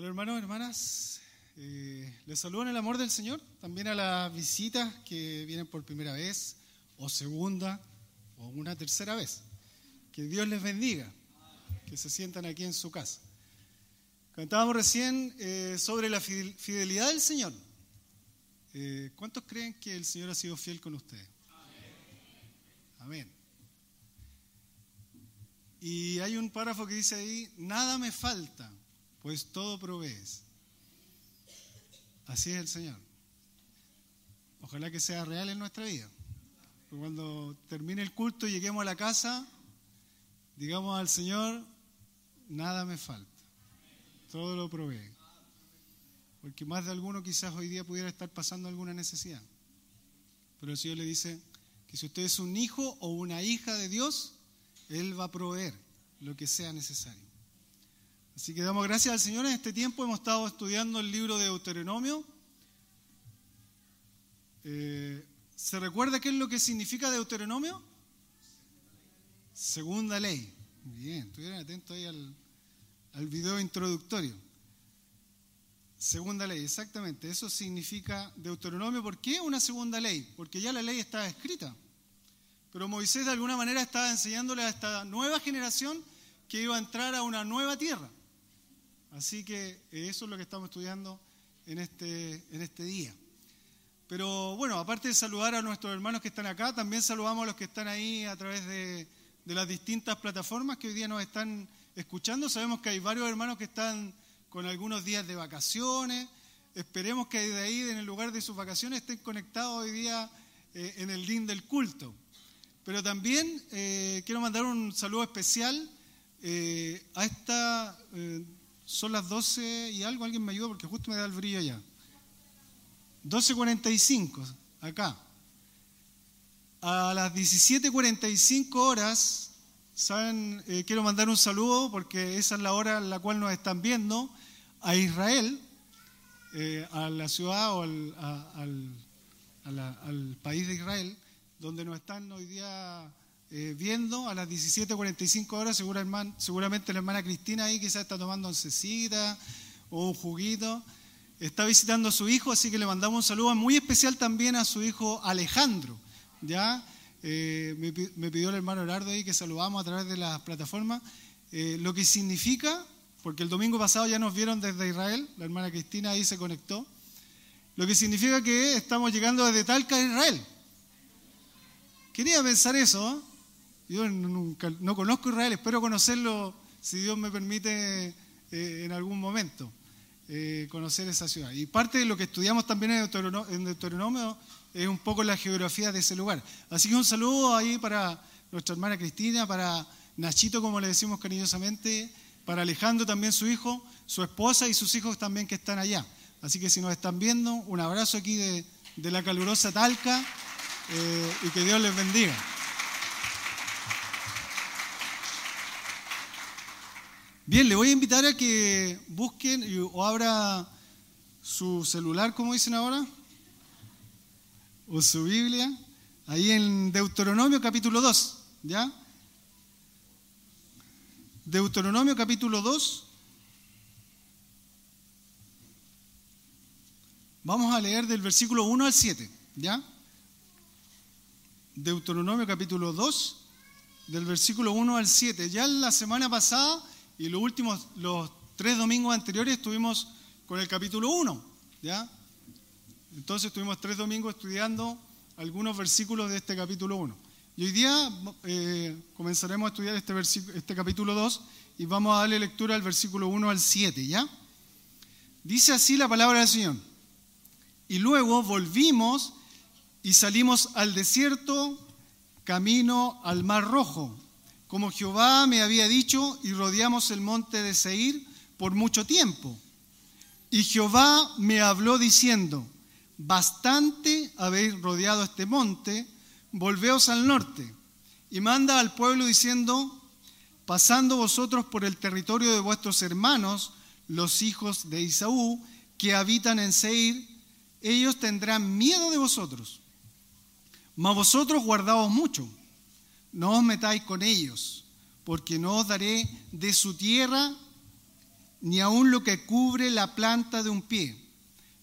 Hola hermanos, hermanas. Eh, les saludo en el amor del Señor, también a las visitas que vienen por primera vez, o segunda, o una tercera vez. Que Dios les bendiga, que se sientan aquí en su casa. Cantábamos recién eh, sobre la fidelidad del Señor. Eh, ¿Cuántos creen que el Señor ha sido fiel con ustedes? Amén. Y hay un párrafo que dice ahí, nada me falta pues todo provees. Así es el Señor. Ojalá que sea real en nuestra vida. Cuando termine el culto y lleguemos a la casa, digamos al Señor, nada me falta. Todo lo provee. Porque más de alguno quizás hoy día pudiera estar pasando alguna necesidad. Pero el Señor le dice que si usted es un hijo o una hija de Dios, Él va a proveer lo que sea necesario. Así que damos gracias al Señor. En este tiempo hemos estado estudiando el libro de Deuteronomio. Eh, ¿Se recuerda qué es lo que significa Deuteronomio? Segunda ley. Bien, estuvieron atentos ahí al, al video introductorio. Segunda ley, exactamente. Eso significa Deuteronomio. ¿Por qué una segunda ley? Porque ya la ley estaba escrita. Pero Moisés de alguna manera estaba enseñándole a esta nueva generación que iba a entrar a una nueva tierra. Así que eh, eso es lo que estamos estudiando en este, en este día. Pero bueno, aparte de saludar a nuestros hermanos que están acá, también saludamos a los que están ahí a través de, las distintas plataformas que hoy día nos están escuchando. Sabemos que hay varios hermanos que están con algunos días de vacaciones. Esperemos que de ahí, en el lugar de sus vacaciones, estén conectados hoy día eh, en el link del culto. Pero también eh, quiero mandar un saludo especial a esta son las 12 y algo, alguien me ayuda porque justo me da el brillo ya. 12.45, acá. A las 17.45 horas, ¿saben? Eh, quiero mandar un saludo porque esa es la hora en la cual nos están viendo a Israel, eh, a la ciudad o al, al país de Israel, donde nos están hoy día eh, viendo a las 17.45 horas, seguramente la hermana Cristina ahí quizás está tomando oncecita o un juguito. Está visitando a su hijo, así que le mandamos un saludo muy especial también a su hijo Alejandro. ¿ya? Eh, me, pidió el hermano Herardo ahí que saludamos a través de las plataformas. Eh, lo que significa, porque el domingo pasado ya nos vieron desde Israel, la hermana Cristina ahí se conectó, lo que significa que estamos llegando desde Talca a Israel. Quería pensar eso, yo nunca, no conozco Israel, espero conocerlo, si Dios me permite, eh, en algún momento, eh, conocer esa ciudad. Y parte de lo que estudiamos también en Deuteronomio, es un poco la geografía de ese lugar. Así que un saludo ahí para nuestra hermana Cristina, para Nachito, como le decimos cariñosamente, para Alejandro también su hijo, su esposa y sus hijos también que están allá. Así que si nos están viendo, un abrazo aquí de, la calurosa Talca eh, y que Dios les bendiga. Bien, le voy a invitar a que busquen o abra su celular, como dicen ahora, o su Biblia, ahí en Deuteronomio capítulo 2, ¿ya? Deuteronomio capítulo 2. Vamos a leer del versículo 1 al 7, ¿ya? Deuteronomio capítulo 2, del versículo 1 al 7. Ya la semana pasada y los últimos, los tres domingos anteriores estuvimos con el capítulo 1, ¿ya? Entonces estuvimos tres domingos estudiando algunos versículos de este capítulo 1. Y hoy día eh, comenzaremos a estudiar este, este capítulo 2 y vamos a darle lectura al versículo 1 al 7, ¿ya? Dice así la palabra del Señor. Y luego volvimos y salimos al desierto, camino al Mar Rojo como Jehová me había dicho, y rodeamos el monte de Seir por mucho tiempo. Y Jehová me habló diciendo, bastante habéis rodeado este monte, volveos al norte. Y manda al pueblo diciendo, pasando vosotros por el territorio de vuestros hermanos, los hijos de Isaú, que habitan en Seir, ellos tendrán miedo de vosotros. Mas vosotros guardaos mucho no os metáis con ellos, porque no os daré de su tierra ni aun lo que cubre la planta de un pie,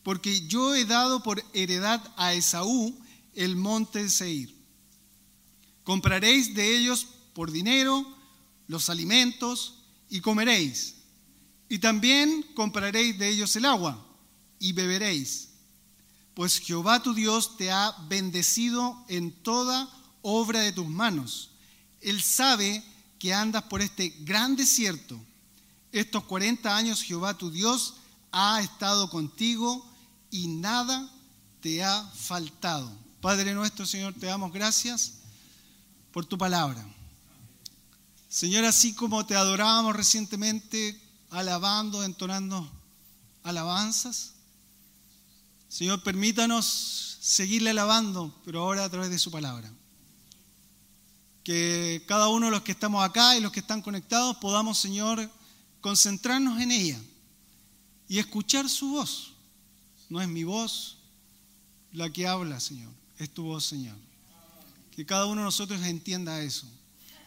porque yo he dado por heredad a Esaú el monte de Seir. Compraréis de ellos por dinero los alimentos y comeréis. Y también compraréis de ellos el agua y beberéis. Pues Jehová tu Dios te ha bendecido en toda obra de tus manos. Él sabe que andas por este gran desierto. Estos 40 años Jehová tu Dios ha estado contigo y nada te ha faltado. Padre nuestro, Señor, te damos gracias por tu palabra. Señor, así como te adorábamos recientemente, alabando, entonando alabanzas, Señor, permítanos seguirle alabando, pero ahora a través de su palabra. Que cada uno de los que estamos acá y los que están conectados podamos, Señor, concentrarnos en ella y escuchar su voz. No es mi voz la que habla, Señor, es tu voz, Señor. Que cada uno de nosotros entienda eso,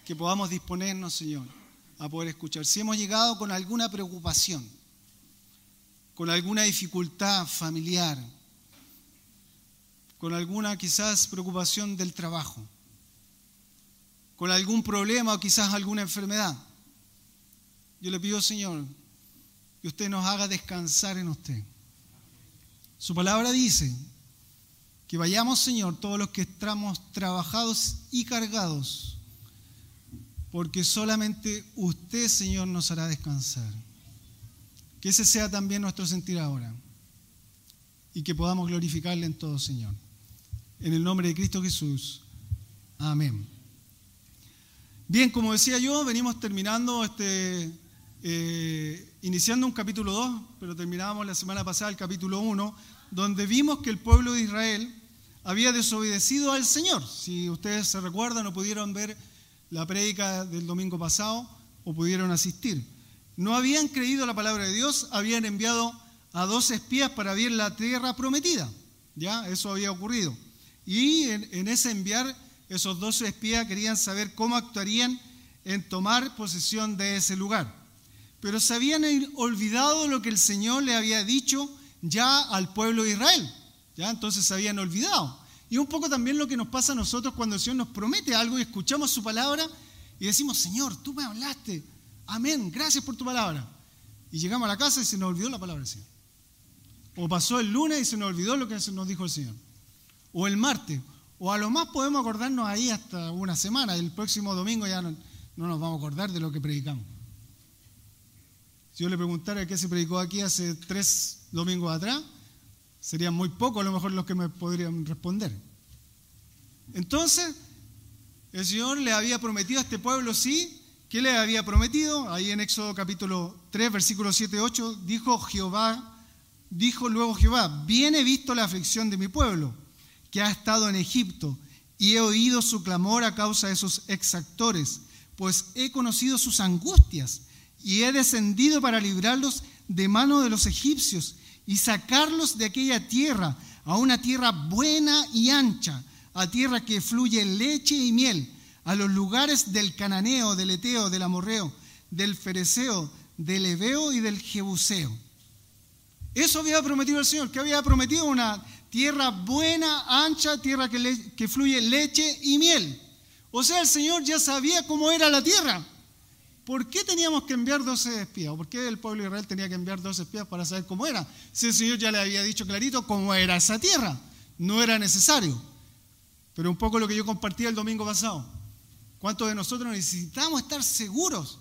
que podamos disponernos, Señor, a poder escuchar. Si hemos llegado con alguna preocupación, con alguna dificultad familiar, con alguna quizás preocupación del trabajo, con algún problema o quizás alguna enfermedad, yo le pido, Señor, que usted nos haga descansar en usted. Su palabra dice que vayamos, Señor, todos los que estamos trabajados y cargados, porque solamente usted, Señor, nos hará descansar. Que ese sea también nuestro sentir ahora y que podamos glorificarle en todo, Señor. En el nombre de Cristo Jesús. Amén. Bien, como decía yo, venimos terminando este eh, iniciando un capítulo 2, pero terminábamos la semana pasada el capítulo 1, donde vimos que el pueblo de Israel había desobedecido al Señor. Si ustedes se recuerdan o pudieron ver la prédica del domingo pasado o pudieron asistir. No habían creído la palabra de Dios, habían enviado a dos espías para ver la tierra prometida. Ya, eso había ocurrido. Y en, en ese enviar, esos dos espías querían saber cómo actuarían en tomar posesión de ese lugar pero se habían olvidado lo que el Señor le había dicho ya al pueblo de Israel. ¿ya? Entonces se habían olvidado. Y un poco también lo que nos pasa a nosotros cuando el Señor nos promete algo y escuchamos su palabra y decimos, Señor, tú me hablaste. Amén, gracias por tu palabra. Y llegamos a la casa y se nos olvidó la palabra del Señor. O pasó el lunes y se nos olvidó lo que nos dijo el Señor. O el martes. O a lo más podemos acordarnos ahí hasta una semana. El próximo domingo ya no, no nos vamos a acordar de lo que predicamos. Si yo le preguntara qué se predicó aquí hace tres domingos atrás, serían muy pocos a lo mejor los que me podrían responder. Entonces, el Señor le había prometido a este pueblo, sí, ¿qué le había prometido? Ahí en Éxodo capítulo 3, versículo 7, 8, dijo Jehová, dijo luego Jehová, bien he visto la aflicción de mi pueblo, que ha estado en Egipto, y he oído su clamor a causa de sus exactores, pues he conocido sus angustias y he descendido para librarlos de mano de los egipcios y sacarlos de aquella tierra a una tierra buena y ancha, a tierra que fluye leche y miel, a los lugares del cananeo, del eteo, del amorreo, del fereceo, del ebeo y del jebuseo. Eso había prometido el Señor, que había prometido una tierra buena, ancha, tierra que, fluye leche y miel. O sea, el Señor ya sabía cómo era la tierra. ¿Por qué teníamos que enviar 12 espías? ¿Por qué el pueblo de Israel tenía que enviar 12 espías para saber cómo era? Si el Señor ya le había dicho clarito cómo era esa tierra, no era necesario. Pero un poco lo que yo compartí el domingo pasado. ¿Cuántos de nosotros necesitamos estar seguros?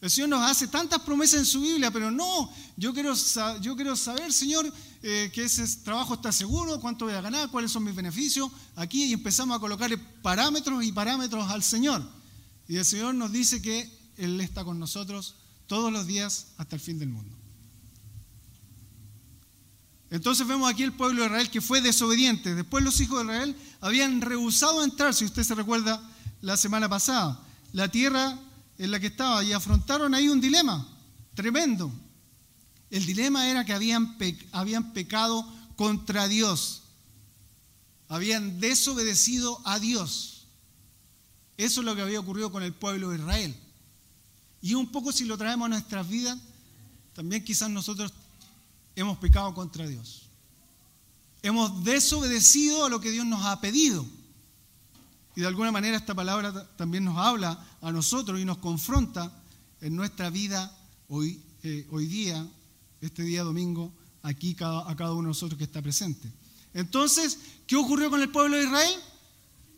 El Señor nos hace tantas promesas en su Biblia, pero no, yo quiero, yo quiero saber, Señor, eh, que ese trabajo está seguro, cuánto voy a ganar, cuáles son mis beneficios. Aquí y empezamos a colocarle parámetros y parámetros al Señor. Y el Señor nos dice que él está con nosotros todos los días hasta el fin del mundo. Entonces vemos aquí el pueblo de Israel que fue desobediente. Después los hijos de Israel habían rehusado entrar, si usted se recuerda la semana pasada, la tierra en la que estaba y afrontaron ahí un dilema tremendo. El dilema era que habían, habían pecado contra Dios, habían desobedecido a Dios. Eso es lo que había ocurrido con el pueblo de Israel. Y un poco si lo traemos a nuestras vidas, también quizás nosotros hemos pecado contra Dios. Hemos desobedecido a lo que Dios nos ha pedido. Y de alguna manera esta palabra también nos habla a nosotros y nos confronta en nuestra vida hoy, eh, hoy día, este día domingo, aquí a cada uno de nosotros que está presente. Entonces, ¿qué ocurrió con el pueblo de Israel?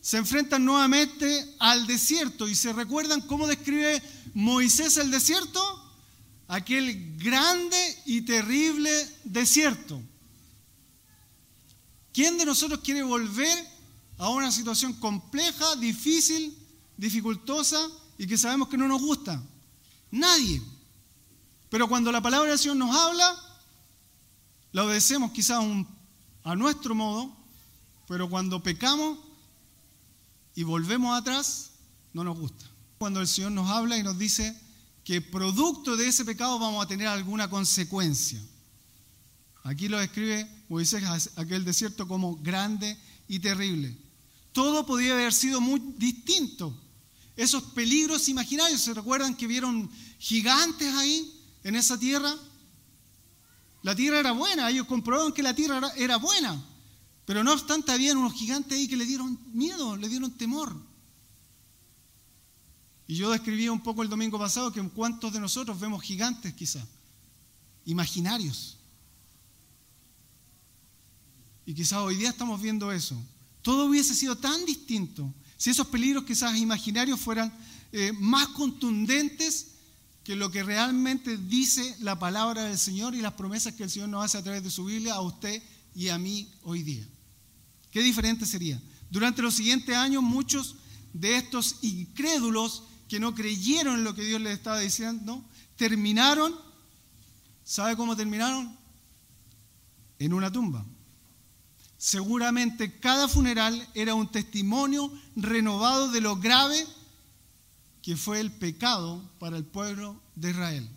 Se enfrentan nuevamente al desierto y se recuerdan cómo describe Moisés el desierto, aquel grande y terrible desierto. ¿Quién de nosotros quiere volver a una situación compleja, difícil, dificultosa y que sabemos que no nos gusta? Nadie. Pero cuando la palabra del Señor nos habla, la obedecemos quizás a nuestro modo, pero cuando pecamos y volvemos atrás, no nos gusta. Cuando el Señor nos habla y nos dice que producto de ese pecado vamos a tener alguna consecuencia. Aquí lo describe Moisés, aquel desierto, como grande y terrible. Todo podía haber sido muy distinto. Esos peligros imaginarios, ¿se recuerdan que vieron gigantes ahí en esa tierra? La tierra era buena, ellos comprobaron que la tierra era buena, pero no obstante habían unos gigantes ahí que le dieron miedo, le dieron temor. Y yo describí un poco el domingo pasado que cuántos de nosotros vemos gigantes quizá, imaginarios. Y quizás hoy día estamos viendo eso. Todo hubiese sido tan distinto si esos peligros quizás imaginarios fueran eh, más contundentes que lo que realmente dice la palabra del Señor y las promesas que el Señor nos hace a través de su Biblia a usted y a mí hoy día. ¿Qué diferente sería? Durante los siguientes años muchos de estos incrédulos que no creyeron en lo que Dios les estaba diciendo, terminaron, ¿sabe cómo terminaron? En una tumba. Seguramente cada funeral era un testimonio renovado de lo grave que fue el pecado para el pueblo de Israel.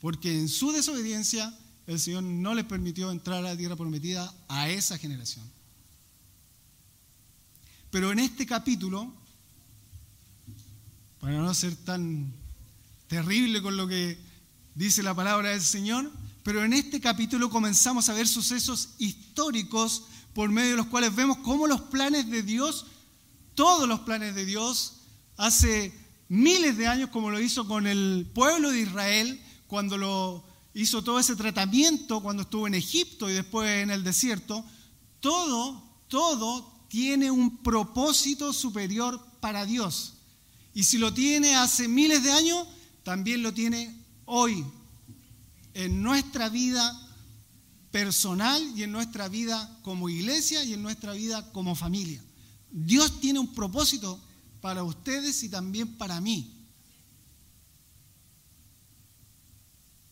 Porque en su desobediencia el Señor no les permitió entrar a la tierra prometida a esa generación. Pero en este capítulo, para no ser tan terrible con lo que dice la palabra del Señor, pero en este capítulo comenzamos a ver sucesos históricos por medio de los cuales vemos cómo los planes de Dios, todos los planes de Dios, hace miles de años, como lo hizo con el pueblo de Israel, cuando lo hizo todo ese tratamiento, cuando estuvo en Egipto y después en el desierto, todo, todo tiene un propósito superior para Dios. Y si lo tiene hace miles de años, también lo tiene hoy en nuestra vida personal y en nuestra vida como iglesia y en nuestra vida como familia. Dios tiene un propósito para ustedes y también para mí.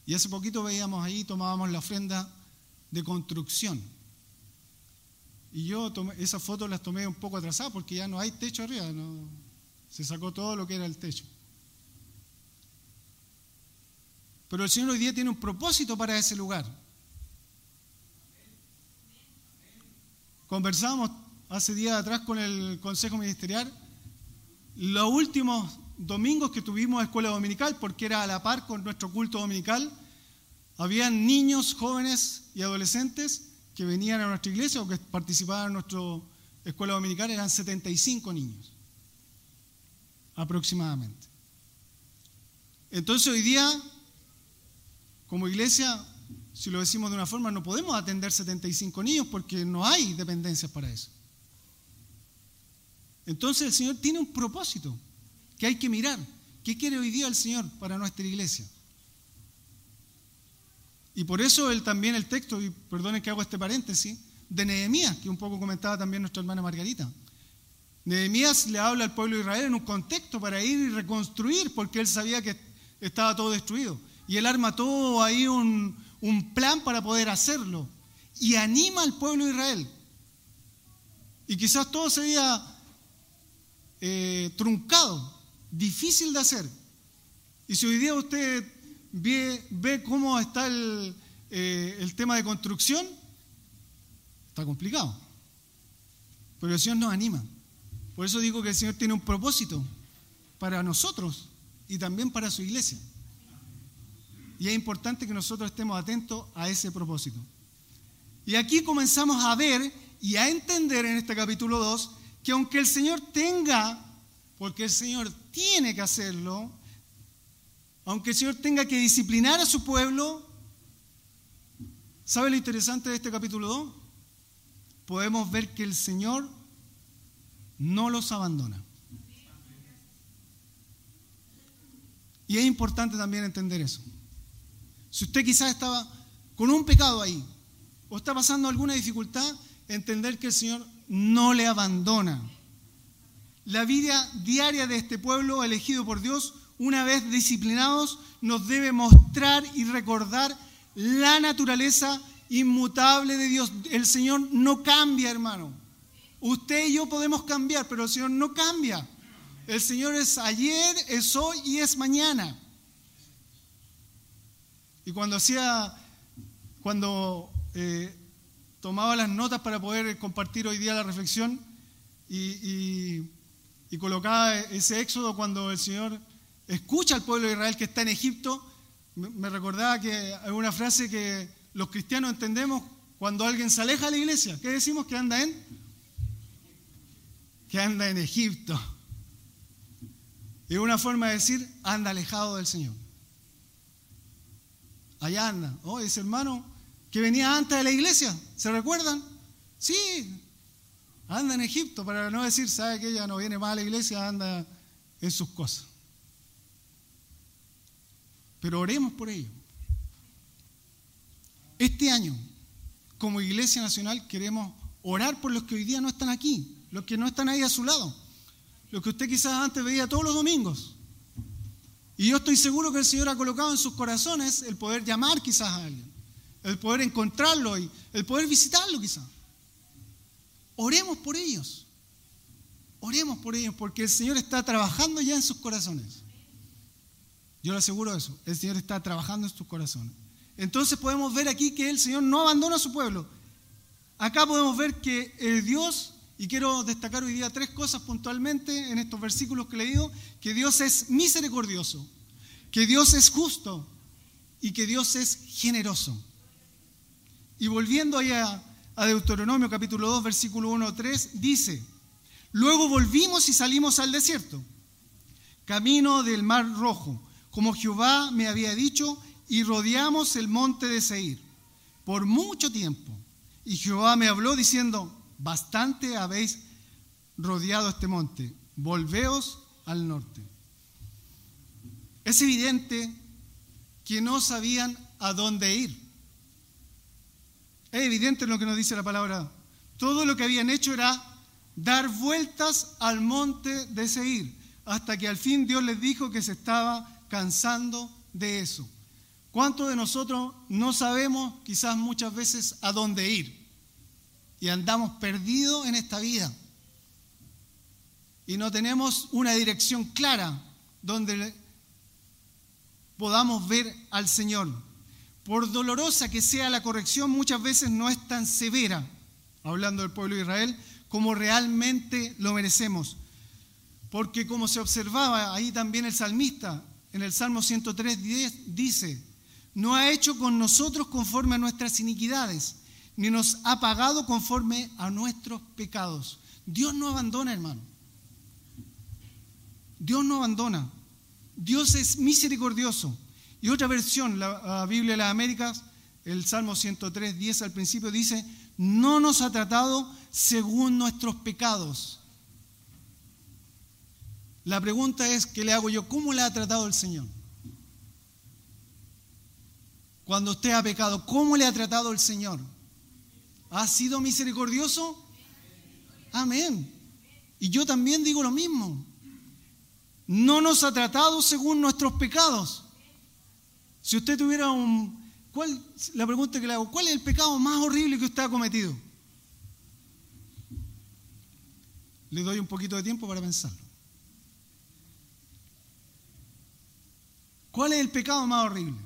Y hace poquito veíamos ahí, tomábamos la ofrenda de construcción. Y yo tomé, esas fotos las tomé un poco atrasadas porque ya no hay techo arriba, se sacó todo lo que era el techo. Pero el Señor hoy día tiene un propósito para ese lugar. Conversábamos hace días atrás con el Consejo Ministerial. Los últimos domingos que tuvimos escuela dominical, porque era a la par con nuestro culto dominical, habían niños, jóvenes y adolescentes que venían a nuestra iglesia o que participaban en nuestra escuela dominical, eran 75 niños aproximadamente. Entonces hoy día como iglesia, si lo decimos de una forma, no podemos atender 75 niños porque no hay dependencias para eso. Entonces el Señor tiene un propósito que hay que mirar. ¿Qué quiere hoy día el Señor para nuestra iglesia? Y por eso él también el texto, y perdonen que hago este paréntesis, de Nehemías, que un poco comentaba también nuestra hermana Margarita. Nehemías le habla al pueblo de Israel en un contexto para ir y reconstruir, porque él sabía que estaba todo destruido. Y él arma todo ahí un, plan para poder hacerlo. Y anima al pueblo de Israel. Y quizás todo sería eh, truncado, difícil de hacer. Y si hoy día usted ve, ve cómo está el, eh, el tema de construcción, está complicado. Pero el Señor nos anima. Por eso digo que el Señor tiene un propósito para nosotros y también para su iglesia. Y es importante que nosotros estemos atentos a ese propósito. Y aquí comenzamos a ver y a entender en este capítulo 2 que aunque el Señor tenga, porque el Señor tiene que hacerlo, aunque el Señor tenga que disciplinar a su pueblo, ¿sabe lo interesante de este capítulo 2? Podemos ver que el Señor no los abandona. Y es importante también entender eso. Si usted quizás estaba con un pecado ahí o está pasando alguna dificultad, entender que el Señor no le abandona. La vida diaria de este pueblo elegido por Dios, una vez disciplinados, nos debe mostrar y recordar la naturaleza inmutable de Dios. El Señor no cambia, hermano. Usted y yo podemos cambiar, pero el Señor no cambia. El Señor es ayer, es hoy y es mañana. Y cuando hacía, cuando eh, tomaba las notas para poder compartir hoy día la reflexión y, colocaba ese éxodo cuando el Señor escucha al pueblo de Israel que está en Egipto, me recordaba que hay una frase que los cristianos entendemos cuando alguien se aleja de la iglesia. ¿Qué decimos? Que anda en que anda en Egipto. Es una forma de decir, anda alejado del Señor. Allá anda. Oh, ese hermano que venía antes de la iglesia, ¿se recuerdan? Sí, anda en Egipto, para no decir, sabe que ella no viene más a la iglesia, anda en sus cosas. Pero oremos por ello. Este año, como Iglesia Nacional, queremos orar por los que hoy día no están aquí, los que no están ahí a su lado. Lo que usted quizás antes veía todos los domingos. Y yo estoy seguro que el Señor ha colocado en sus corazones el poder llamar quizás a alguien, el poder encontrarlo y el poder visitarlo quizás. Oremos por ellos. Oremos por ellos porque el Señor está trabajando ya en sus corazones. Yo le aseguro eso. El Señor está trabajando en sus corazones. Entonces podemos ver aquí que el Señor no abandona a su pueblo. Acá podemos ver que el Dios y quiero destacar hoy día tres cosas puntualmente en estos versículos que he leído, que Dios es misericordioso, que Dios es justo y que Dios es generoso. Y volviendo allá a Deuteronomio capítulo 2, versículo 1 3, dice, luego volvimos y salimos al desierto, camino del mar rojo, como Jehová me había dicho, y rodeamos el monte de Seir por mucho tiempo. Y Jehová me habló diciendo, bastante habéis rodeado este monte, volveos al norte. Es evidente que no sabían a dónde ir. Es evidente lo que nos dice la palabra. Todo lo que habían hecho era dar vueltas al monte de Seir, hasta que al fin Dios les dijo que se estaba cansando de eso. ¿Cuántos de nosotros no sabemos quizás muchas veces a dónde ir? Y andamos perdidos en esta vida. Y no tenemos una dirección clara donde podamos ver al Señor. Por dolorosa que sea la corrección, muchas veces no es tan severa, hablando del pueblo de Israel, como realmente lo merecemos. Porque como se observaba ahí también el salmista, en el Salmo 103, 10, dice, no ha hecho con nosotros conforme a nuestras iniquidades ni nos ha pagado conforme a nuestros pecados. Dios no abandona, hermano. Dios no abandona. Dios es misericordioso. Y otra versión, la, Biblia de las Américas, el Salmo 103, 10 al principio dice, no nos ha tratado según nuestros pecados. La pregunta es, ¿qué le hago yo? ¿Cómo le ha tratado el Señor? Cuando usted ha pecado, ¿cómo le ha tratado el Señor? ¿Ha sido misericordioso? Amén. Y yo también digo lo mismo. No nos ha tratado según nuestros pecados. Si usted tuviera un... ¿cuál, la pregunta que le hago, ¿cuál es el pecado más horrible que usted ha cometido? Le doy un poquito de tiempo para pensarlo. ¿Cuál es el pecado más horrible?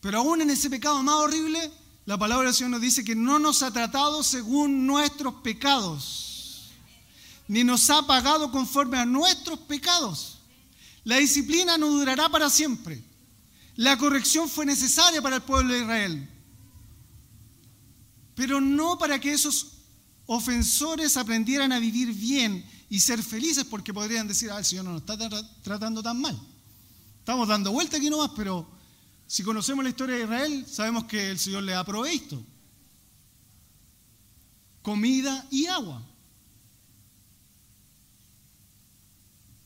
Pero aún en ese pecado más horrible, la palabra del Señor nos dice que no nos ha tratado según nuestros pecados, ni nos ha pagado conforme a nuestros pecados. La disciplina no durará para siempre. La corrección fue necesaria para el pueblo de Israel, pero no para que esos ofensores aprendieran a vivir bien y ser felices, porque podrían decir, ah, el Señor no nos está tratando tan mal. Estamos dando vuelta aquí nomás, pero si conocemos la historia de Israel, sabemos que el Señor le ha provisto comida y agua.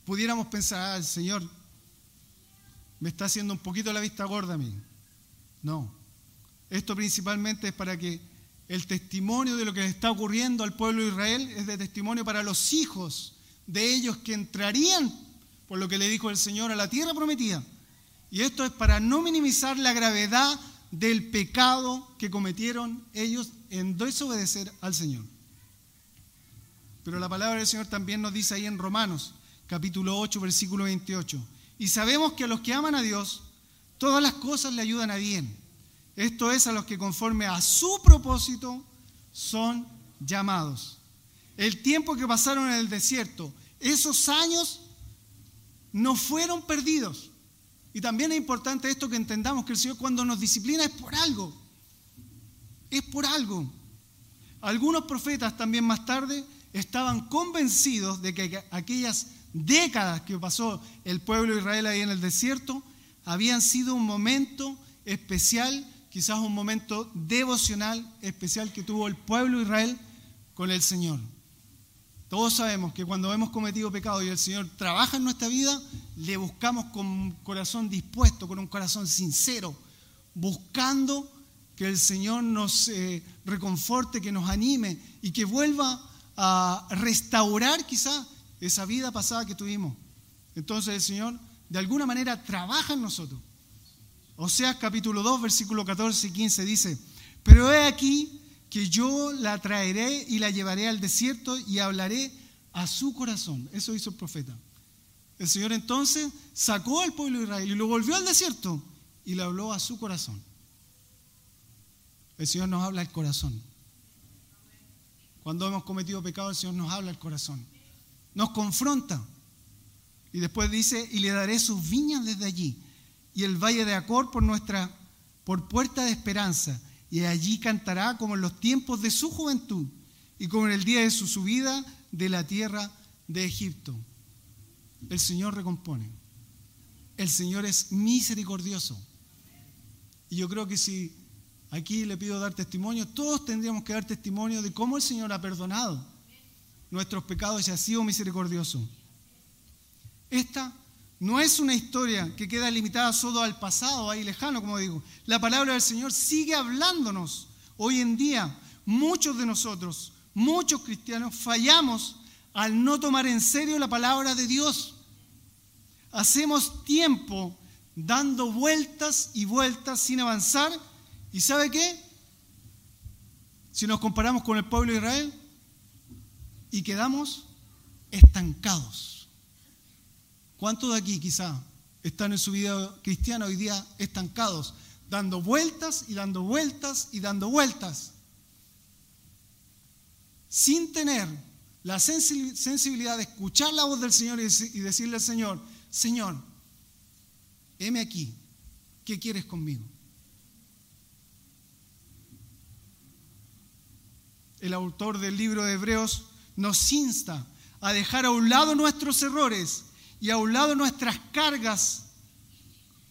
Pudiéramos pensar, ah, el Señor me está haciendo un poquito la vista gorda a mí. No. Esto principalmente es para que el testimonio de lo que le está ocurriendo al pueblo de Israel es de testimonio para los hijos de ellos que entrarían, por lo que le dijo el Señor, a la tierra prometida. Y esto es para no minimizar la gravedad del pecado que cometieron ellos en desobedecer al Señor. Pero la palabra del Señor también nos dice ahí en Romanos, capítulo 8, versículo 28. Y sabemos que a los que aman a Dios, todas las cosas le ayudan a bien. Esto es a los que conforme a su propósito son llamados. El tiempo que pasaron en el desierto, esos años no fueron perdidos. Y también es importante esto que entendamos que el Señor cuando nos disciplina es por algo. Es por algo. Algunos profetas también más tarde estaban convencidos de que aquellas décadas que pasó el pueblo de Israel ahí en el desierto habían sido un momento especial, quizás un momento devocional especial que tuvo el pueblo de Israel con el Señor. Todos sabemos que cuando hemos cometido pecado y el Señor trabaja en nuestra vida, le buscamos con un corazón dispuesto, con un corazón sincero, buscando que el Señor nos eh, reconforte, que nos anime y que vuelva a restaurar quizá esa vida pasada que tuvimos. Entonces el Señor de alguna manera trabaja en nosotros. Oseas capítulo 2, versículo 14 y 15 dice, pero he aquí que yo la traeré y la llevaré al desierto y hablaré a su corazón. Eso hizo el profeta. El Señor entonces sacó al pueblo de Israel y lo volvió al desierto y le habló a su corazón. El Señor nos habla al corazón. Cuando hemos cometido pecado, el Señor nos habla al corazón. Nos confronta. Y después dice, y le daré sus viñas desde allí, y el valle de Acor por nuestra, por puerta de esperanza, y allí cantará como en los tiempos de su juventud, y como en el día de su subida de la tierra de Egipto. El Señor recompone. El Señor es misericordioso. Y yo creo que si aquí le pido dar testimonio, todos tendríamos que dar testimonio de cómo el Señor ha perdonado nuestros pecados y ha sido misericordioso. Esta no es una historia que queda limitada solo al pasado, ahí lejano, como digo. La palabra del Señor sigue hablándonos. Hoy en día, muchos de nosotros, muchos cristianos, fallamos al no tomar en serio la palabra de Dios. Hacemos tiempo dando vueltas y vueltas sin avanzar ¿Y sabe qué? Si nos comparamos con el pueblo de Israel y quedamos estancados. ¿Cuántos de aquí quizá están en su vida cristiana hoy día estancados, dando vueltas y dando vueltas y dando vueltas, sin tener la sensibilidad de escuchar la voz del Señor y decirle al Señor, Señor, heme aquí, ¿qué quieres conmigo? el autor del libro de Hebreos, nos insta a dejar a un lado nuestros errores y a un lado nuestras cargas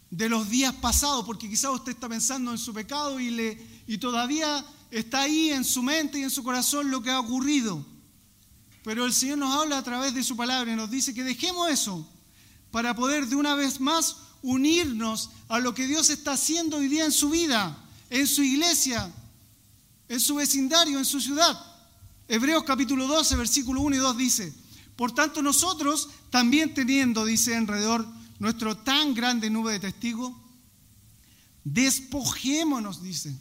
de los días pasados, porque quizás usted está pensando en su pecado y, le, y todavía está ahí en su mente y en su corazón lo que ha ocurrido. Pero el Señor nos habla a través de su palabra y nos dice que dejemos eso para poder de una vez más unirnos a lo que Dios está haciendo hoy día en su vida, en su iglesia, en su vecindario, en su ciudad. Hebreos capítulo 12, versículo 1 y 2 dice, por tanto nosotros también teniendo, dice alrededor, nuestro tan grande nube de testigos, despojémonos, dice,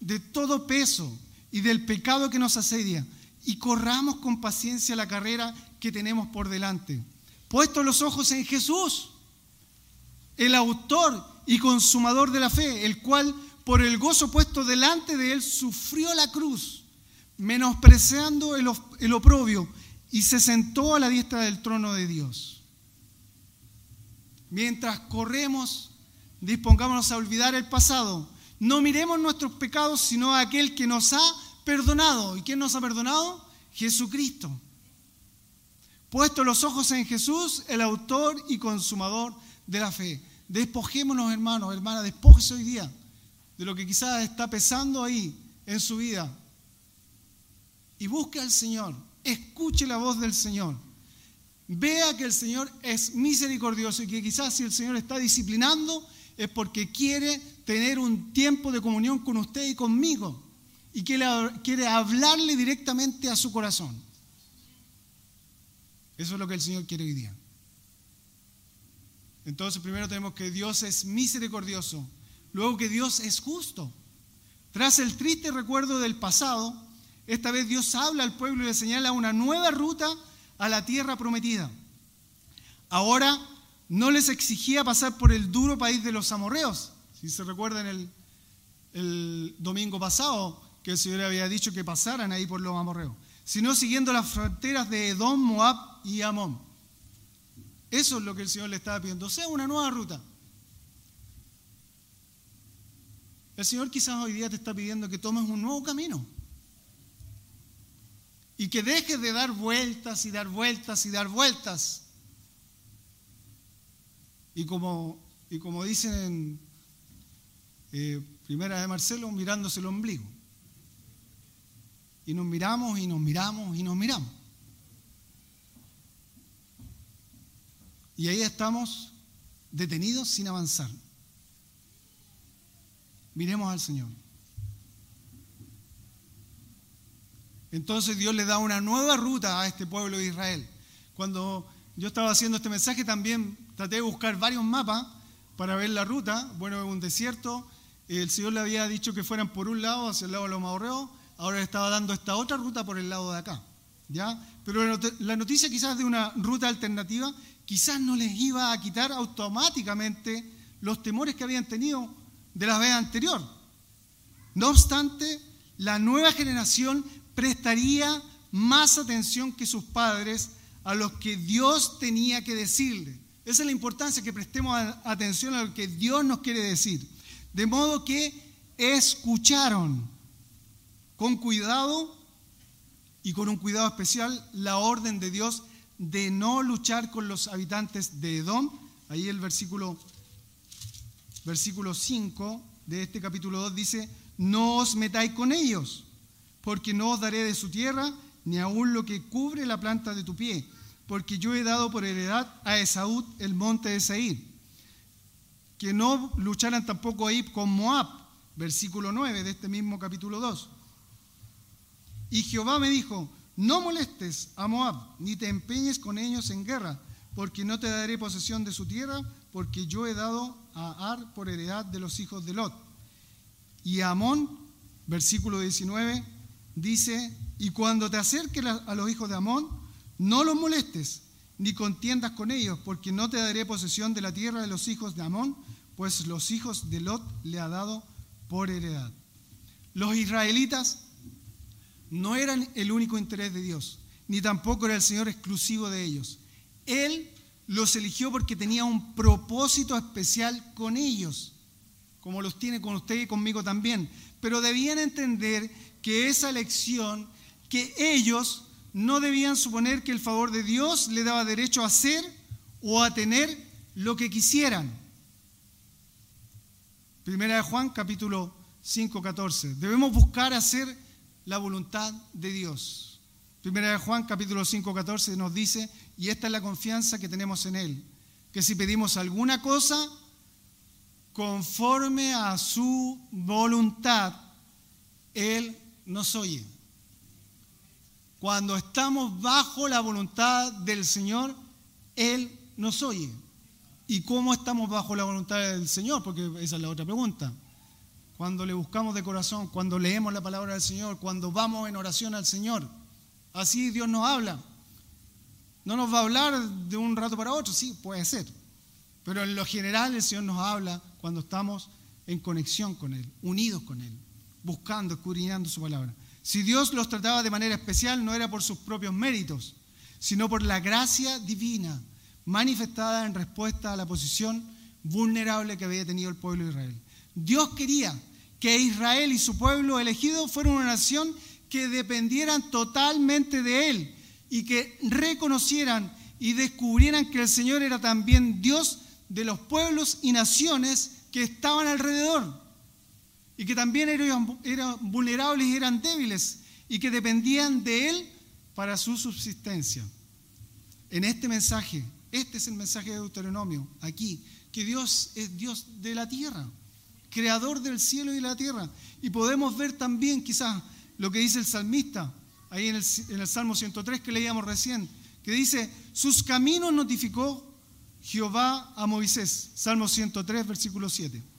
de todo peso y del pecado que nos asedia y corramos con paciencia la carrera que tenemos por delante. Puestos los ojos en Jesús, el autor y consumador de la fe, el cual por el gozo puesto delante de él, sufrió la cruz, menospreciando el, oprobio, y se sentó a la diestra del trono de Dios. Mientras corremos dispongámonos a olvidar el pasado. No miremos nuestros pecados, sino a aquel que nos ha perdonado. ¿Y quién nos ha perdonado? Jesucristo. Puesto los ojos en Jesús, el autor y consumador de la fe. Despojémonos, hermanos, hermanas, despójese hoy día de lo que quizás está pesando ahí en su vida. Y busque al Señor, escuche la voz del Señor. Vea que el Señor es misericordioso y que quizás si el Señor está disciplinando es porque quiere tener un tiempo de comunión con usted y conmigo y quiere hablarle directamente a su corazón. Eso es lo que el Señor quiere hoy día. Entonces primero tenemos que Dios es misericordioso, luego que Dios es justo. Tras el triste recuerdo del pasado, esta vez Dios habla al pueblo y le señala una nueva ruta a la tierra prometida. Ahora no les exigía pasar por el duro país de los amorreos. Si se recuerdan el, domingo pasado que el Señor había dicho que pasaran ahí por los amorreos, sino siguiendo las fronteras de Edom, Moab y Amón. Eso es lo que el Señor le estaba pidiendo, sea, una nueva ruta. El Señor quizás hoy día te está pidiendo que tomes un nuevo camino. Y que dejes de dar vueltas y dar vueltas y dar vueltas. Y como, y como dicen en eh, Primera de Marcelo, mirándose el ombligo. Y nos miramos y nos miramos y nos miramos. Y ahí estamos detenidos sin avanzar. Miremos al Señor. Entonces Dios le da una nueva ruta a este pueblo de Israel. Cuando yo estaba haciendo este mensaje también traté de buscar varios mapas para ver la ruta. Bueno, es un desierto. El Señor le había dicho que fueran por un lado, hacia el lado de los Maorreos. Ahora le estaba dando esta otra ruta por el lado de acá. ¿ya? Pero la noticia quizás de una ruta alternativa quizás no les iba a quitar automáticamente los temores que habían tenido de la vez anterior. No obstante, la nueva generación prestaría más atención que sus padres a lo que Dios tenía que decirle. Esa es la importancia, que prestemos atención a lo que Dios nos quiere decir. De modo que escucharon con cuidado y con un cuidado especial la orden de Dios de no luchar con los habitantes de Edom. Ahí el versículo, versículo 5 de este capítulo 2 dice, no os metáis con ellos porque no os daré de su tierra, ni aun lo que cubre la planta de tu pie, porque yo he dado por heredad a Esaú el monte de Seir. Que no lucharan tampoco ahí con Moab, versículo 9 de este mismo capítulo 2. Y Jehová me dijo, no molestes a Moab, ni te empeñes con ellos en guerra, porque no te daré posesión de su tierra, porque yo he dado a Ar por heredad de los hijos de Lot. Y a Amón, versículo 19, dice, y cuando te acerques a los hijos de Amón, no los molestes, ni contiendas con ellos, porque no te daré posesión de la tierra de los hijos de Amón, pues los hijos de Lot le ha dado por heredad. Los israelitas no eran el único interés de Dios, ni tampoco era el Señor exclusivo de ellos. Él los eligió porque tenía un propósito especial con ellos, como los tiene con usted y conmigo también. Pero debían entender que esa elección, que ellos no debían suponer que el favor de Dios le daba derecho a hacer o a tener lo que quisieran. Primera de Juan, capítulo 5, 14. Debemos buscar hacer la voluntad de Dios. Primera de Juan, capítulo 5, 14 nos dice, y esta es la confianza que tenemos en Él, que si pedimos alguna cosa conforme a su voluntad, Él nos oye. Cuando estamos bajo la voluntad del Señor, Él nos oye. ¿Y cómo estamos bajo la voluntad del Señor? Porque esa es la otra pregunta. Cuando le buscamos de corazón, cuando leemos la palabra del Señor, cuando vamos en oración al Señor, así Dios nos habla. No nos va a hablar de un rato para otro, sí, puede ser. Pero en lo general el Señor nos habla cuando estamos en conexión con Él, unidos con Él buscando, escudriñando su palabra. Si Dios los trataba de manera especial, no era por sus propios méritos, sino por la gracia divina manifestada en respuesta a la posición vulnerable que había tenido el pueblo de Israel. Dios quería que Israel y su pueblo elegido fueran una nación que dependieran totalmente de Él y que reconocieran y descubrieran que el Señor era también Dios de los pueblos y naciones que estaban alrededor y que también eran, vulnerables y eran débiles y que dependían de Él para su subsistencia. En este mensaje, este es el mensaje de Deuteronomio, aquí, que Dios es Dios de la tierra, creador del cielo y de la tierra. Y podemos ver también quizás lo que dice el salmista, ahí en el, en el Salmo 103 que leíamos recién, que dice, sus caminos notificó Jehová a Moisés, Salmo 103, versículo 7.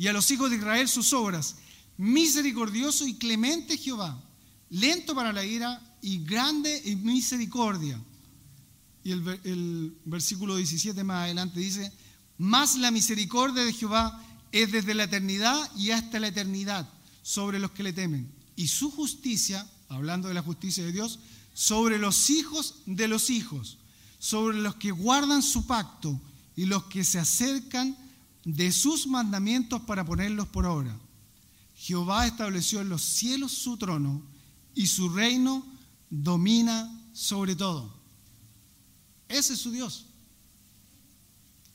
Y a los hijos de Israel sus obras, misericordioso y clemente Jehová, lento para la ira y grande en misericordia. Y el, versículo 17 más adelante dice, más la misericordia de Jehová es desde la eternidad y hasta la eternidad sobre los que le temen. Y su justicia, hablando de la justicia de Dios, sobre los hijos de los hijos, sobre los que guardan su pacto y los que se acercan de sus mandamientos para ponerlos por obra. Jehová estableció en los cielos su trono y su reino domina sobre todo. Ese es su Dios.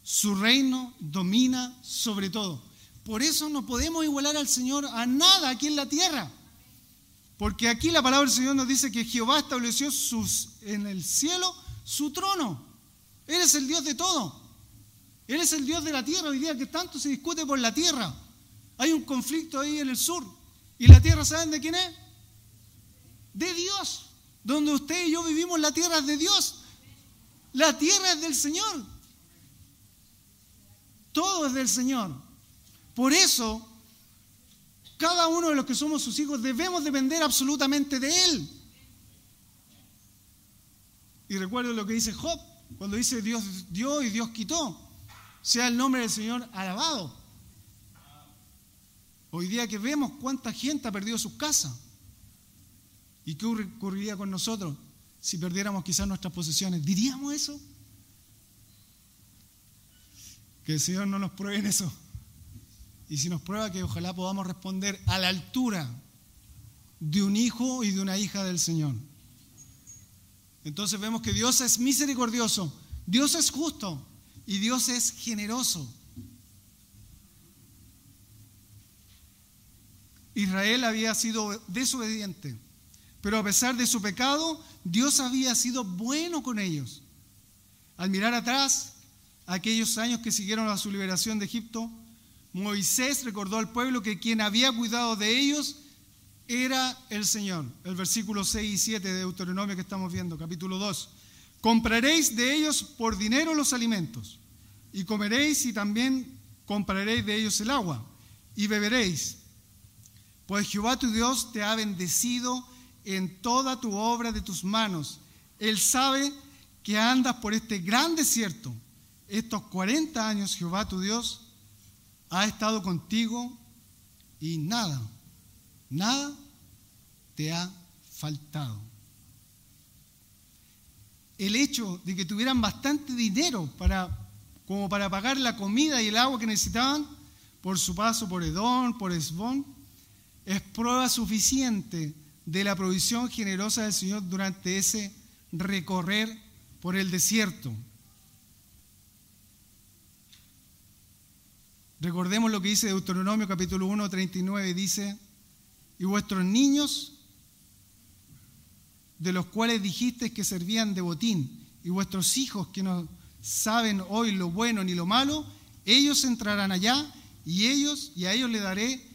Su reino domina sobre todo. Por eso no podemos igualar al Señor a nada aquí en la tierra. Porque aquí la palabra del Señor nos dice que Jehová estableció sus, en el cielo su trono. Él es el Dios de todo. Él es el Dios de la tierra. Hoy día que tanto se discute por la tierra. Hay un conflicto ahí en el sur. ¿Y la tierra saben de quién es? De Dios. Donde usted y yo vivimos, la tierra es de Dios. La tierra es del Señor. Todo es del Señor. Por eso cada uno de los que somos sus hijos debemos depender absolutamente de Él. Y recuerdo lo que dice Job, cuando dice Dios dio y Dios quitó. Sea el nombre del Señor alabado. Hoy día que vemos cuánta gente ha perdido sus casas. ¿Y qué ocurriría con nosotros si perdiéramos quizás nuestras posesiones? ¿Diríamos eso? Que el Señor no nos pruebe eso y si nos prueba que ojalá podamos responder a la altura de un hijo y de una hija del Señor. Entonces vemos que Dios es misericordioso, Dios es justo y Dios es generoso. Israel había sido desobediente, pero a pesar de su pecado, Dios había sido bueno con ellos. Al mirar atrás, aquellos años que siguieron a su liberación de Egipto, Moisés recordó al pueblo que quien había cuidado de ellos era el Señor. El versículo 6 y 7 de Deuteronomio que estamos viendo, capítulo 2. Compraréis de ellos por dinero los alimentos, y comeréis y también compraréis de ellos el agua, y beberéis. Pues Jehová tu Dios te ha bendecido en toda tu obra de tus manos. Él sabe que andas por este gran desierto. Estos 40 años Jehová tu Dios ha estado contigo y nada, nada te ha faltado. El hecho de que tuvieran bastante dinero para, como para pagar la comida y el agua que necesitaban por su paso por Edón, por Esbón, es prueba suficiente de la provisión generosa del Señor durante ese recorrer por el desierto. Recordemos lo que dice Deuteronomio capítulo 1, 39, dice, y vuestros niños, de los cuales dijiste que servían de botín, y vuestros hijos que no saben hoy lo bueno ni lo malo, ellos entrarán allá, y ellos, y a ellos le daré,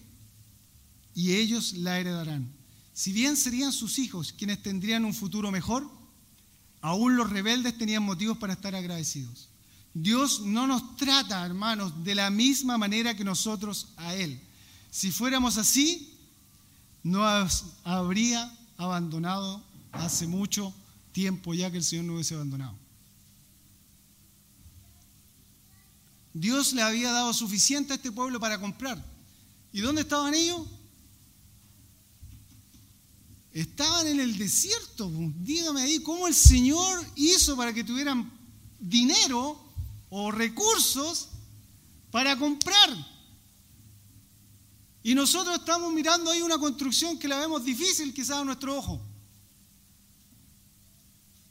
y ellos la heredarán. Si bien serían sus hijos quienes tendrían un futuro mejor, aún los rebeldes tenían motivos para estar agradecidos. Dios no nos trata, hermanos, de la misma manera que nosotros a Él. Si fuéramos así, nos habría abandonado hace mucho tiempo ya que el Señor no hubiese abandonado. Dios le había dado suficiente a este pueblo para comprar. ¿Y dónde estaban ellos? Estaban en el desierto. Dígame ahí cómo el Señor hizo para que tuvieran dinero o recursos para comprar. Y nosotros estamos mirando ahí una construcción que la vemos difícil quizás a nuestro ojo.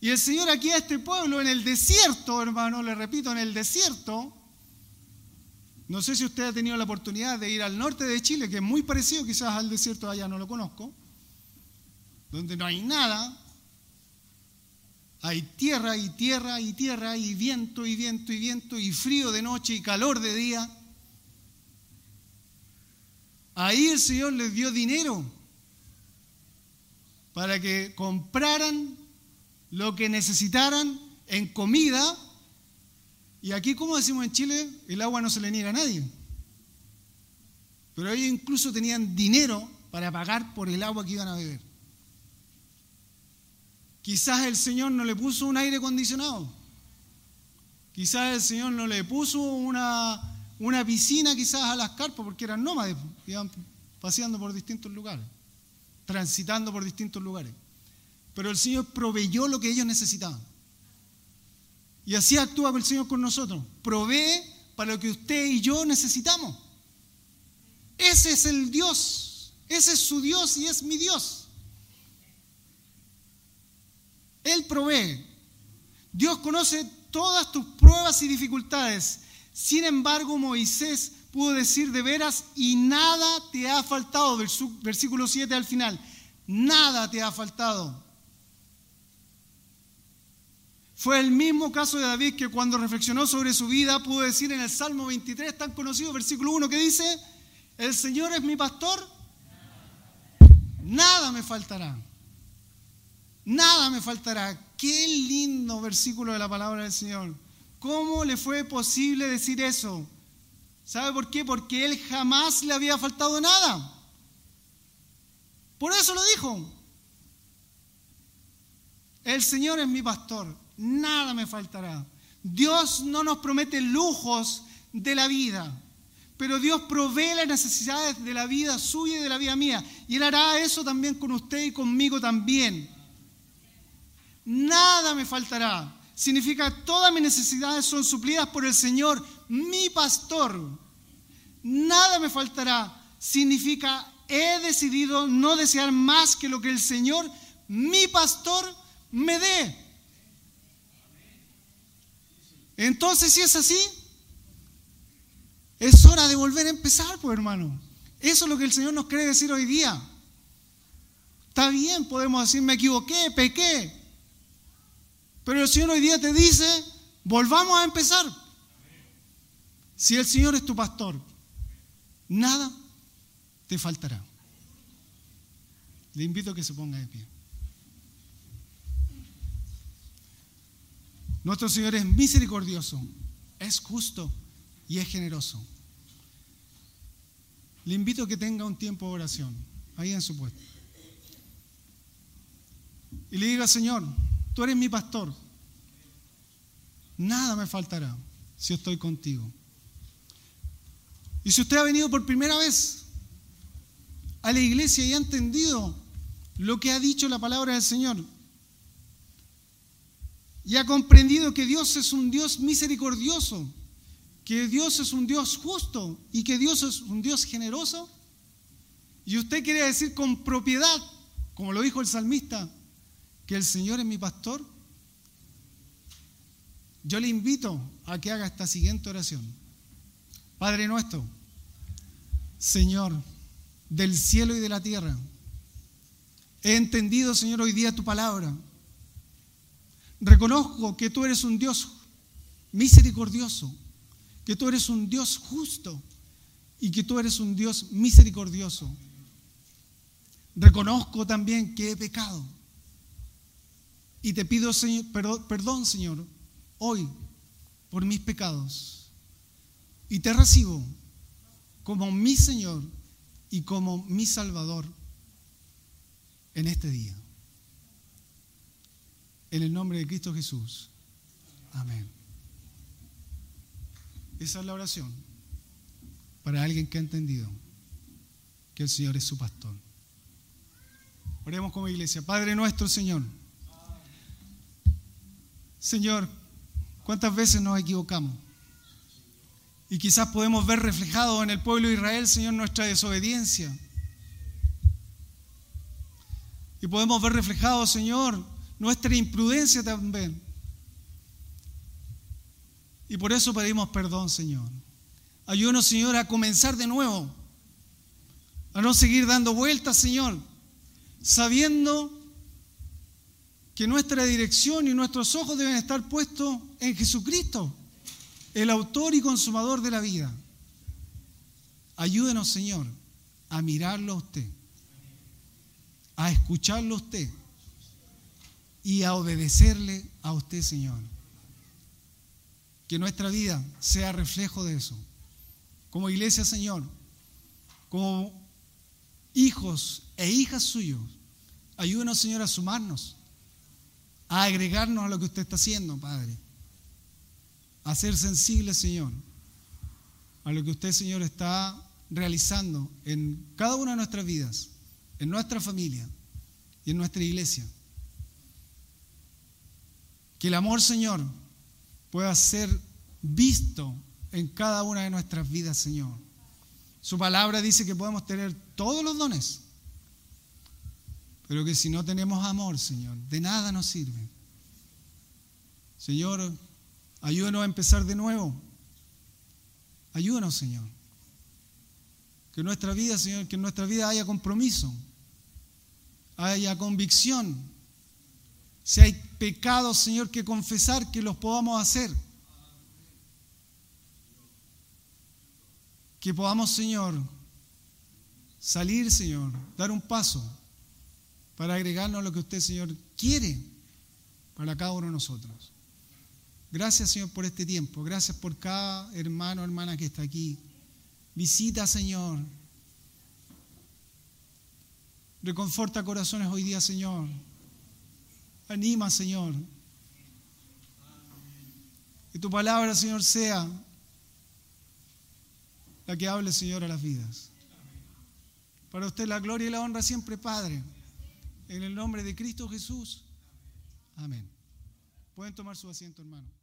Y el Señor aquí a este pueblo en el desierto, hermano, le repito, en el desierto, no sé si usted ha tenido la oportunidad de ir al norte de Chile, que es muy parecido quizás al desierto de allá, no lo conozco, donde no hay nada, hay tierra y tierra y tierra y viento y viento y viento y frío de noche y calor de día. Ahí el Señor les dio dinero para que compraran lo que necesitaran en comida. Y aquí, como decimos en Chile, el agua no se le niega a nadie. Pero ellos incluso tenían dinero para pagar por el agua que iban a beber. Quizás el Señor no le puso un aire acondicionado. Quizás el Señor no le puso una, una piscina quizás a las carpas porque eran nómades, iban paseando por distintos lugares, transitando por distintos lugares. Pero el Señor proveyó lo que ellos necesitaban. Y así actúa el Señor con nosotros. Provee para lo que usted y yo necesitamos. Ese es el Dios. Ese es su Dios y es mi Dios. Él provee. Dios conoce todas tus pruebas y dificultades. Sin embargo, Moisés pudo decir de veras, y nada te ha faltado, versículo 7 al final, nada te ha faltado. Fue el mismo caso de David que cuando reflexionó sobre su vida pudo decir en el Salmo 23, tan conocido, versículo 1, que dice, el Señor es mi pastor, nada me faltará. Nada me faltará. Qué lindo versículo de la palabra del Señor. ¿Cómo le fue posible decir eso? ¿Sabe por qué? Porque él jamás le había faltado nada. Por eso lo dijo. El Señor es mi pastor, nada me faltará. Dios no nos promete lujos de la vida, pero Dios provee las necesidades de la vida suya y de la vida mía. Y Él hará eso también con usted y conmigo también nada me faltará. Significa todas mis necesidades son suplidas por el Señor, mi pastor. Nada me faltará. Significa he decidido no desear más que lo que el Señor, mi pastor, me dé. Entonces, si es así, es hora de volver a empezar, pues hermano. Eso es lo que el Señor nos quiere decir hoy día. Está bien, podemos decir, me equivoqué, pequé, pero el Señor hoy día te dice, volvamos a empezar. Si el Señor es tu pastor, nada te faltará. Le invito a que se ponga de pie. Nuestro Señor es misericordioso, es justo y es generoso. Le invito a que tenga un tiempo de oración, ahí en su puesto. Y le diga, Señor, tú eres mi pastor. Nada me faltará si estoy contigo. Y si usted ha venido por primera vez a la iglesia y ha entendido lo que ha dicho la palabra del Señor, y ha comprendido que Dios es un Dios misericordioso, que Dios es un Dios justo y que Dios es un Dios generoso, y usted quiere decir con propiedad, como lo dijo el salmista, que el Señor es mi pastor, yo le invito a que haga esta siguiente oración. Padre nuestro, Señor, del cielo y de la tierra, he entendido, Señor, hoy día tu palabra. Reconozco que tú eres un Dios misericordioso, que tú eres un Dios justo y que tú eres un Dios misericordioso. Reconozco también que he pecado y te pido perdón, Señor, hoy por mis pecados. Y te recibo como mi Señor y como mi Salvador en este día. En el nombre de Cristo Jesús. Amén. Esa es la oración para alguien que ha entendido que el Señor es su pastor. Oremos como iglesia. Padre nuestro, Señor. Señor, ¿cuántas veces nos equivocamos? Y quizás podemos ver reflejado en el pueblo de Israel, Señor, nuestra desobediencia. Y podemos ver reflejado, Señor, nuestra imprudencia también. Y por eso pedimos perdón, Señor. Ayúdanos, Señor, a comenzar de nuevo. A no seguir dando vueltas, Señor. Sabiendo que nuestra dirección y nuestros ojos deben estar puestos en Jesucristo, el autor y consumador de la vida. Ayúdenos, Señor, a mirarlo a usted, a escucharlo a usted y a obedecerle a usted, Señor. Que nuestra vida sea reflejo de eso. Como iglesia, Señor, como hijos e hijas suyos, ayúdenos, Señor, a sumarnos a agregarnos a lo que usted está haciendo, Padre. A ser sensibles, Señor, a lo que usted, Señor, está realizando en cada una de nuestras vidas, en nuestra familia y en nuestra iglesia. Que el amor, Señor, pueda ser visto en cada una de nuestras vidas, Señor. Su palabra dice que podemos tener todos los dones, pero que si no tenemos amor, Señor, de nada nos sirve. Señor, ayúdanos a empezar de nuevo. Ayúdanos, Señor. Que en nuestra vida, Señor, que en nuestra vida haya compromiso, haya convicción. Si hay pecados, Señor, que confesar, que los podamos hacer. Que podamos, Señor, salir, Señor, dar un paso para agregarnos lo que usted, Señor, quiere para cada uno de nosotros. Gracias, Señor, por este tiempo. Gracias por cada hermano hermana que está aquí. Visita, Señor. Reconforta corazones hoy día, Señor. Anima, Señor. Que tu palabra, Señor, sea la que hable, Señor, a las vidas. Para usted la gloria y la honra siempre, Padre. En el nombre de Cristo Jesús. Amén. Pueden tomar su asiento, hermano.